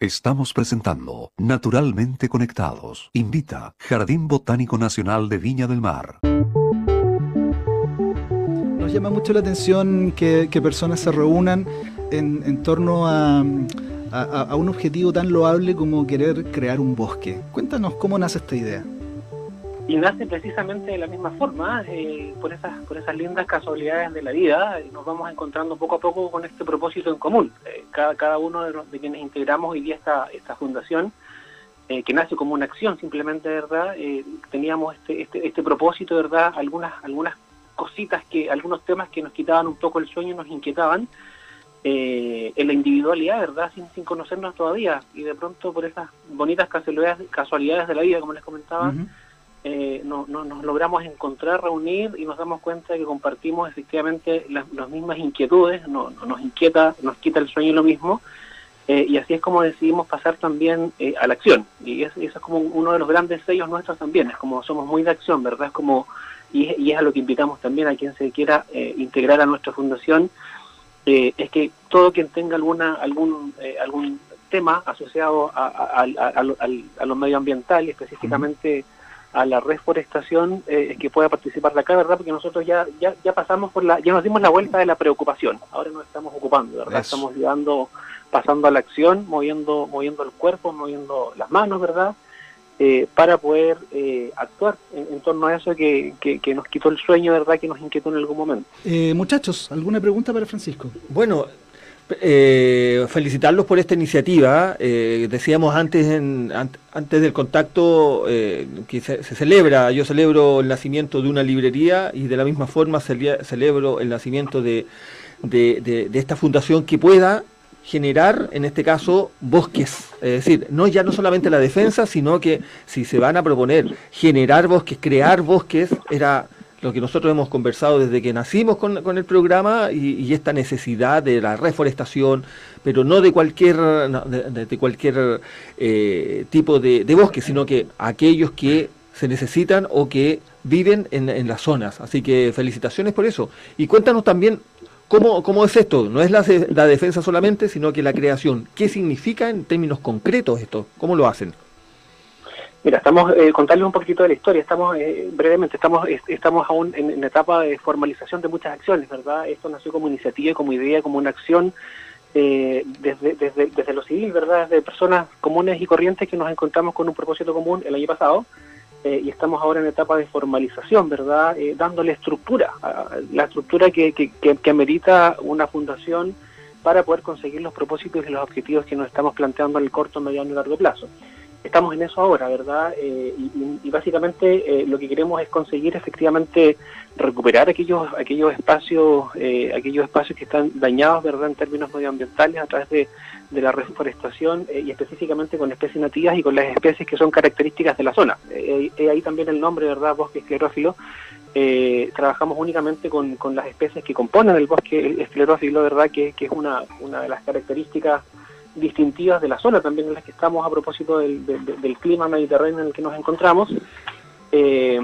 Estamos presentando Naturalmente Conectados. Invita Jardín Botánico Nacional de Viña del Mar. Nos llama mucho la atención que, personas se reúnan en, torno a, a un objetivo tan loable como querer crear un bosque. Cuéntanos cómo nace esta idea y nace precisamente de la misma forma, eh, por, esas, por esas lindas casualidades de la vida, nos vamos encontrando poco a poco con este propósito en común. Eh, cada, cada uno de, los, de quienes integramos hoy día esta, esta fundación, eh, que nace como una acción simplemente, ¿verdad? teníamos este, este, este propósito, ¿verdad? Algunas, algunas cositas, que algunos temas que nos quitaban un poco el sueño, nos inquietaban. en la individualidad, ¿verdad? Sin, sin conocernos todavía. Y de pronto, por esas bonitas casualidades, casualidades de la vida, como les comentaba, eh, no, nos logramos encontrar, reunir y nos damos cuenta de que compartimos efectivamente las, mismas inquietudes, no, nos inquieta, nos quita el sueño lo mismo, eh, y así es como decidimos pasar también eh, a la acción. Y eso es como uno de los grandes sellos nuestros también, es como somos muy de acción, ¿verdad? Es como, y, es a lo que invitamos también a quien se quiera integrar a nuestra fundación, es que todo quien tenga alguna algún algún tema asociado a, a, lo medioambiental y específicamente a la reforestación eh, que pueda participar de acá, ¿verdad? Porque nosotros ya, ya, ya pasamos por la, ya nos dimos la vuelta de la preocupación, ahora nos estamos ocupando, ¿verdad? Estamos llegando, pasando a la acción, moviendo, moviendo el cuerpo, moviendo las manos, ¿verdad? Eh, para poder eh, actuar en, torno a eso que, que, que, nos quitó el sueño, ¿verdad? Que nos inquietó en algún momento. muchachos, ¿alguna pregunta para Francisco? Bueno, eh, felicitarlos por esta iniciativa. Eh, decíamos antes, antes del contacto eh, que se, celebra, yo celebro el nacimiento de una librería y de la misma forma celebro el nacimiento de, de, esta fundación que pueda generar, en este caso, bosques. Es decir, no ya no solamente la defensa, sino que si se van a proponer generar bosques, crear bosques, era lo que nosotros hemos conversado desde que nacimos con, con el programa y, esta necesidad de la reforestación, pero no de cualquier, de, cualquier eh, tipo de, bosque, sino que aquellos que se necesitan o que viven en, en, las zonas. Así que felicitaciones por eso. Y cuéntanos también cómo, cómo es esto. No es la, la defensa solamente, sino que la creación. ¿Qué significa en términos concretos esto? ¿Cómo lo hacen? Mira, estamos eh, contarles un poquito de la historia. Estamos eh, brevemente, estamos estamos aún en, etapa de formalización de muchas acciones, ¿verdad? Esto nació como iniciativa, como idea, como una acción eh, desde, desde, desde lo civil, ¿verdad? De personas comunes y corrientes que nos encontramos con un propósito común el año pasado eh, y estamos ahora en etapa de formalización, ¿verdad? dándole estructura, la estructura que, que, que, que amerita una fundación para poder conseguir los propósitos y los objetivos que nos estamos planteando en el corto, mediano y largo plazo estamos en eso ahora, ¿verdad? Eh, y, básicamente eh, lo que queremos es conseguir efectivamente recuperar aquellos aquellos espacios eh, aquellos espacios que están dañados, ¿verdad? En términos medioambientales a través de, la reforestación y específicamente con especies nativas y con las especies que son características de la zona. ahí también el nombre, ¿verdad? Bosque esclerófilo. trabajamos únicamente con, con, las especies que componen el bosque esclerófilo, ¿verdad? Que, que es una, una de las características distintivas de la zona también en las que estamos a propósito del, clima mediterráneo en el que nos encontramos, eh,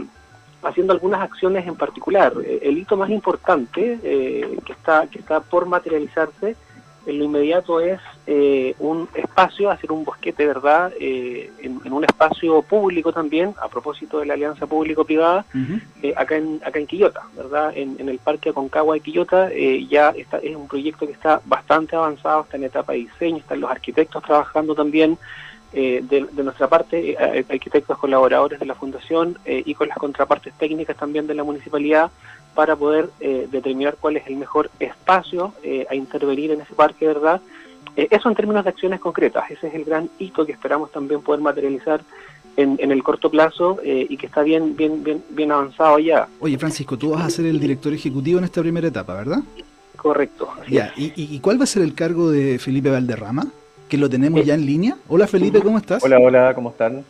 haciendo algunas acciones en particular. Eh, el hito más importante eh, que, está, que está por materializarse en lo inmediato es eh, un espacio, hacer un bosquete, ¿verdad? Eh, en, un espacio público también, a propósito de la alianza público-privada, eh, acá en acá en Quillota, ¿verdad? En, el Parque Aconcagua de Quillota ya está, es un proyecto que está bastante avanzado, está en etapa de diseño, están los arquitectos trabajando también. de, nuestra parte, arquitectos colaboradores de la Fundación y con las contrapartes técnicas también de la municipalidad para poder eh, determinar cuál es el mejor espacio eh, a intervenir en ese parque, ¿verdad? Eh, eso en términos de acciones concretas, ese es el gran hito que esperamos también poder materializar en, el corto plazo y que está bien, bien, bien, bien avanzado ya. Oye, Francisco, tú vas a ser el director ejecutivo en esta primera etapa, ¿verdad? Correcto. Ya, ¿y, y, cuál va a ser el cargo de Felipe Valderrama? Que lo tenemos ya en línea. Hola Felipe, ¿cómo estás? Hola, hola, ¿cómo están?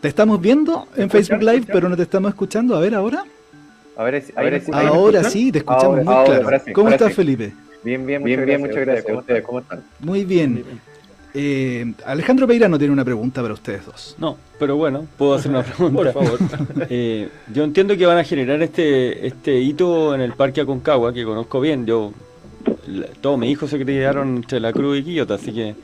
Te estamos viendo en Facebook Live, pero no te estamos escuchando. A ver, ahora. Ahora sí, te escuchamos muy claro. ¿Cómo estás, Felipe? Bien, bien, bien, bien, muchas gracias. ¿Cómo, ¿Cómo están? Muy bien. Eh, Alejandro Peirano tiene una pregunta para ustedes dos. No, pero bueno, puedo hacer una pregunta. Por favor. Eh, yo entiendo que van a generar este este hito en el Parque Aconcagua, que conozco bien. Yo Todos mis hijos se criaron entre La Cruz y Quillota, así que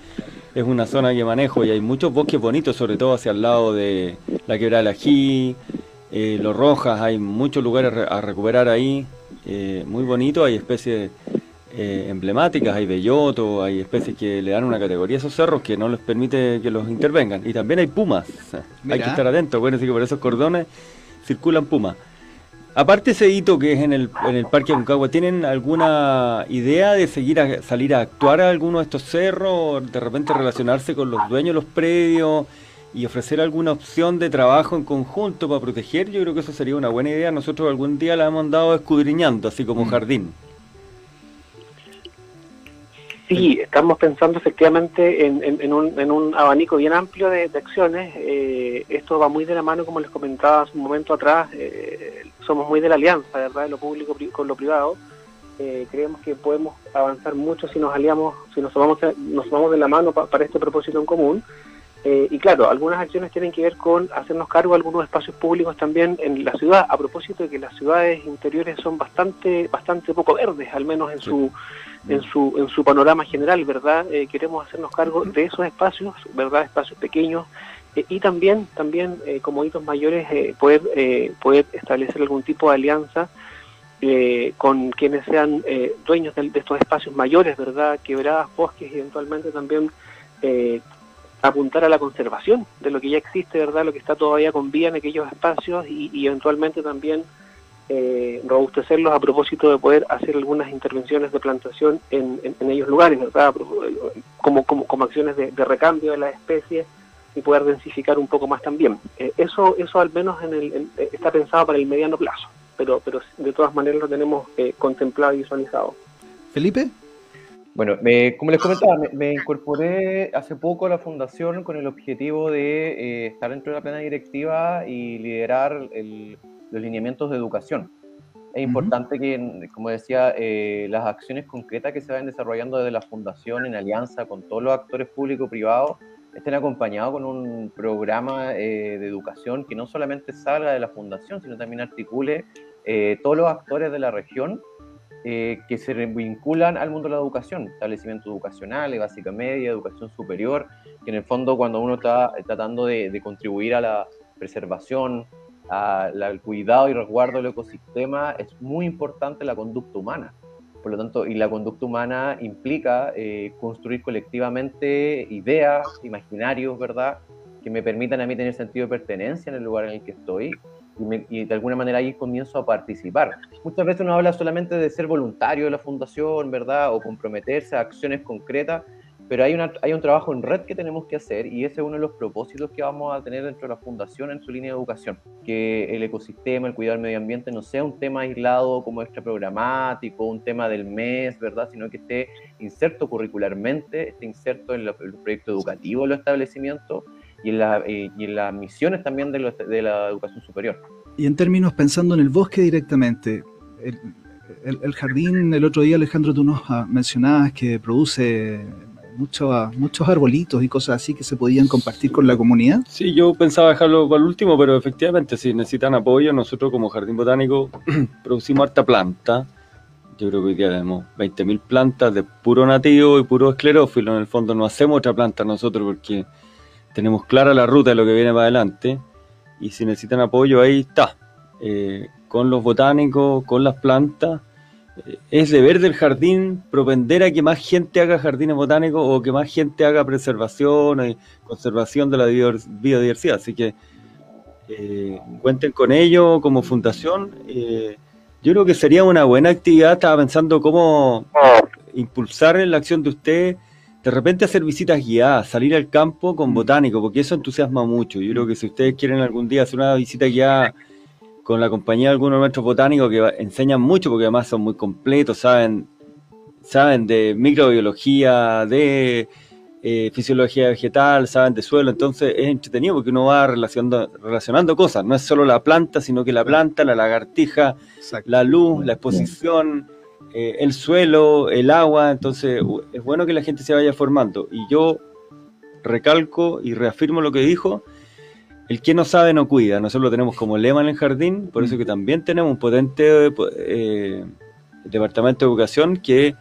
es una zona que manejo y hay muchos bosques bonitos, sobre todo hacia el lado de la quebrada de Ají, eh, Los Rojas, hay muchos lugares a recuperar ahí, eh, muy bonito, hay especies eh, emblemáticas, hay belloto, hay especies que le dan una categoría a esos cerros que no les permite que los intervengan. Y también hay pumas, hay que estar atentos, bueno, así que por esos cordones circulan pumas. Aparte ese hito que es en el, en el Parque Aconcagua, ¿tienen alguna idea de seguir a, salir a actuar a alguno de estos cerros? De repente relacionarse con los dueños de los predios y ofrecer alguna opción de trabajo en conjunto para proteger, yo creo que eso sería una buena idea. Nosotros algún día la hemos andado escudriñando, así como mm. jardín. Sí, estamos pensando efectivamente en, un, abanico bien amplio de, acciones. Eh, esto va muy de la mano, como les comentaba hace un momento atrás, eh, somos muy de la alianza, ¿verdad?, de lo público con lo privado. Eh, creemos que podemos avanzar mucho si nos aliamos, si nos tomamos, nos tomamos de la mano para este propósito en común. Eh, y claro, algunas acciones tienen que ver con hacernos cargo de algunos espacios públicos también en la ciudad, a propósito de que las ciudades interiores son bastante, bastante poco verdes, al menos en su, en su, en su panorama general, ¿verdad? Eh, queremos hacernos cargo de esos espacios, ¿verdad? Espacios pequeños eh, y también, también como hitos mayores, poder, poder establecer algún tipo de alianza con quienes sean dueños de, de, estos espacios mayores, ¿verdad? Quebradas, bosques eventualmente también apuntar a la conservación de lo que ya existe, ¿verdad? Lo que está todavía con vida en aquellos espacios y, eventualmente también eh, robustecerlos a propósito de poder hacer algunas intervenciones de plantación en, en, ellos lugares, ¿verdad? Como, como, como acciones de, recambio de las especies y poder densificar un poco más también. Eh, eso, eso al menos en el, está pensado para el mediano plazo, pero, pero de todas maneras lo tenemos eh, contemplado y visualizado. Felipe. Bueno, me, como les comentaba, me, incorporé hace poco a la fundación con el objetivo de eh, estar dentro de la plena directiva y liderar los lineamientos de educación. Es importante que, como decía, eh, las acciones concretas que se vayan desarrollando desde la fundación en alianza con todos los actores públicos y privados estén acompañados con un programa eh, de educación que no solamente salga de la fundación, sino también articule todos los actores de la región eh, que se vinculan al mundo de la educación, establecimientos educacionales, básica media, educación superior, que en el fondo cuando uno está tratando de, contribuir a la preservación, al cuidado y resguardo del ecosistema, es muy importante la conducta humana. Por lo tanto, y la conducta humana implica eh, construir colectivamente ideas, imaginarios, ¿verdad? Que me permitan a mí tener sentido de pertenencia en el lugar en el que estoy y, de alguna manera ahí comienzo a participar. Muchas veces uno habla solamente de ser voluntario de la fundación, ¿verdad? O comprometerse a acciones concretas, pero hay, una, hay un trabajo en red que tenemos que hacer y ese es uno de los propósitos que vamos a tener dentro de la fundación en su línea de educación, que el ecosistema, el cuidado del medio ambiente no sea un tema aislado como extra programático, un tema del mes, ¿verdad? Sino que esté inserto curricularmente, esté inserto en, el proyecto educativo de los establecimientos y en, la, eh, y en las misiones también de, de, la educación superior. Y en términos pensando en el bosque directamente, el, el, jardín, el otro día Alejandro tú nos mencionabas que produce muchos muchos arbolitos y cosas así que se podían compartir con la comunidad. Sí, yo pensaba dejarlo para el último, pero efectivamente si necesitan apoyo, nosotros como Jardín Botánico producimos harta planta. Yo creo que hoy día tenemos 20.000 plantas de puro nativo y puro esclerófilo. En el fondo no hacemos otra planta nosotros porque tenemos clara la ruta de lo que viene para adelante y si necesitan apoyo ahí está, eh, con los botánicos, con las plantas. Eh, es deber del jardín propender a que más gente haga jardines botánicos o que más gente haga preservación y conservación de la biodiversidad. Así que eh, cuenten con ello como fundación. yo creo que sería una buena actividad. Estaba pensando cómo impulsar la acción de usted de repente hacer visitas guiadas, salir al campo con mm. botánico, porque eso entusiasma mucho. Yo creo que si ustedes quieren algún día hacer una visita guiada con la compañía de algunos de nuestros botánicos que enseñan mucho, porque además son muy completos, saben, saben de microbiología, de eh, fisiología vegetal, saben de suelo, entonces es entretenido porque uno va relacionando, relacionando cosas, no es solo la planta, sino que la planta, la lagartija, la luz, la exposición eh, el suelo, el agua, entonces es bueno que la gente se vaya formando. Y yo recalco y reafirmo lo que dijo, el que no sabe no cuida, nosotros lo tenemos como lema en el jardín, por eso que también tenemos un potente eh, departamento de educación que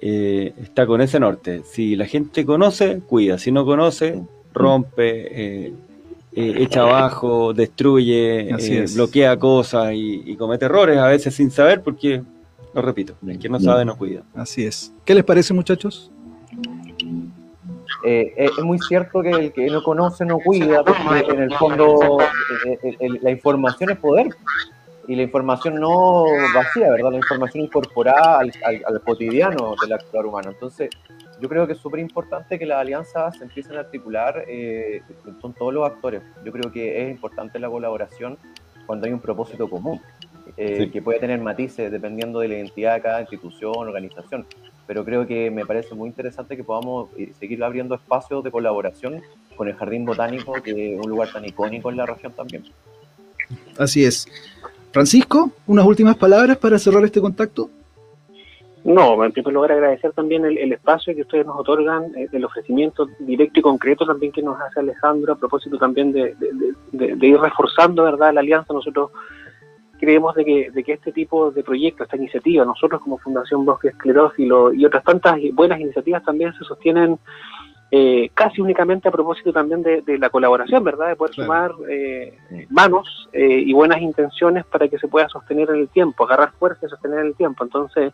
eh, está con ese norte. Si la gente conoce, cuida. Si no conoce, rompe, eh, eh, echa abajo, destruye, eh, bloquea cosas y, y comete errores, a veces sin saber, porque, lo repito, el que no sabe no cuida. Así es. ¿Qué les parece, muchachos? Eh, es es muy cierto que el que no conoce no cuida, porque en el fondo eh, el- el- la información es poder. Y la información no vacía, ¿verdad? La información incorporada al, al- al cotidiano del actuar humano. Entonces, yo creo que es súper importante que las alianzas se empiecen a articular eh, con todos los actores. Yo creo que es importante la colaboración cuando hay un propósito común, eh, Sí. que puede tener matices dependiendo de la identidad de cada institución, organización pero creo que me parece muy interesante que podamos eh, seguir abriendo espacios de colaboración con el Jardín Botánico, que es un lugar tan icónico en la región también. Así es. Francisco, unas últimas palabras para cerrar este contacto. No, en primer lugar agradecer también el, el espacio que ustedes nos otorgan, eh, el ofrecimiento directo y concreto también que nos hace Alejandro, a propósito también de, de- de- de- de ir reforzando verdad la alianza. Nosotros creemos de que, de que este tipo de proyectos, esta iniciativa, nosotros como Fundación Bosque Esclerófilo y otras tantas buenas iniciativas también se sostienen eh, casi únicamente a propósito también de, de la colaboración, ¿verdad? De poder Claro. sumar eh, manos eh, y buenas intenciones para que se pueda sostener en el tiempo, agarrar fuerza y sostener en el tiempo. Entonces,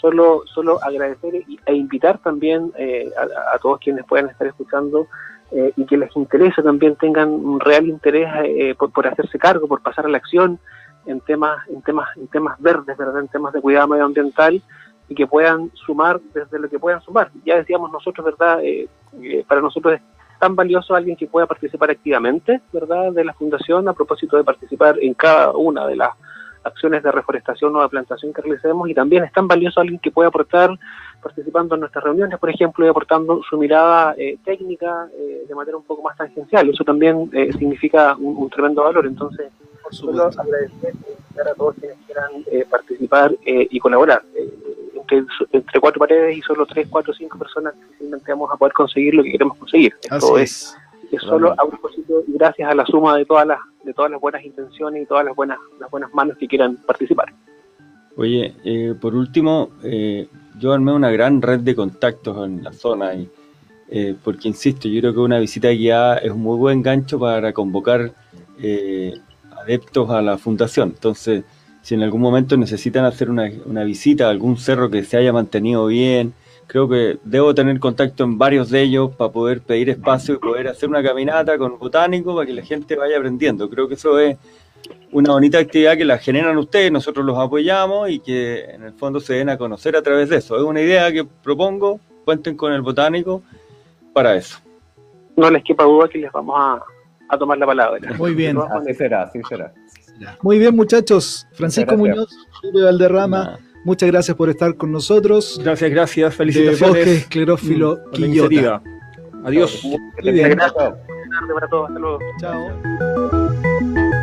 solo, solo agradecer y- e invitar también eh, a, a todos quienes puedan estar escuchando eh, y que les interese también tengan un real interés eh, por, por hacerse cargo, por pasar a la acción en temas, en temas, en temas verdes, ¿verdad? en temas de cuidado medioambiental y que puedan sumar desde lo que puedan sumar. Ya decíamos nosotros, ¿verdad? Eh, eh, para nosotros es tan valioso alguien que pueda participar activamente, ¿verdad? De la fundación a propósito de participar en cada una de las acciones de reforestación o de plantación que realicemos y también es tan valioso alguien que pueda aportar participando en nuestras reuniones, por ejemplo, y aportando su mirada eh, técnica eh, de manera un poco más tangencial. Eso también eh, significa un, un tremendo valor. Entonces, Por solo agradecer a todos quienes quieran eh, participar eh, y colaborar. Eh, entre, entre cuatro paredes y solo tres, cuatro, cinco personas difícilmente vamos a poder conseguir lo que queremos conseguir. Así Esto es, es. es solo a propósito y gracias a la suma de todas las todas las buenas intenciones y todas las buenas las buenas manos que quieran participar. Oye, eh, por último, eh, yo armé una gran red de contactos en la zona y eh, porque insisto, yo creo que una visita guiada es un muy buen gancho para convocar eh, adeptos a la fundación. Entonces, si en algún momento necesitan hacer una, una visita a algún cerro que se haya mantenido bien, creo que debo tener contacto en varios de ellos para poder pedir espacio y poder hacer una caminata con botánico para que la gente vaya aprendiendo. Creo que eso es una bonita actividad que la generan ustedes, nosotros los apoyamos y que en el fondo se den a conocer a través de eso. Es una idea que propongo, cuenten con el botánico para eso. No les quepa duda que les vamos a, a tomar la palabra. Muy bien. Así será, así será. Muy bien, muchachos. Francisco Muñoz, Julio Valderrama. Muchas gracias por estar con nosotros. Gracias, gracias, De felicitaciones Bosque Esclerófilo la Quillota. Adiós. Todos. Hasta luego. Chao.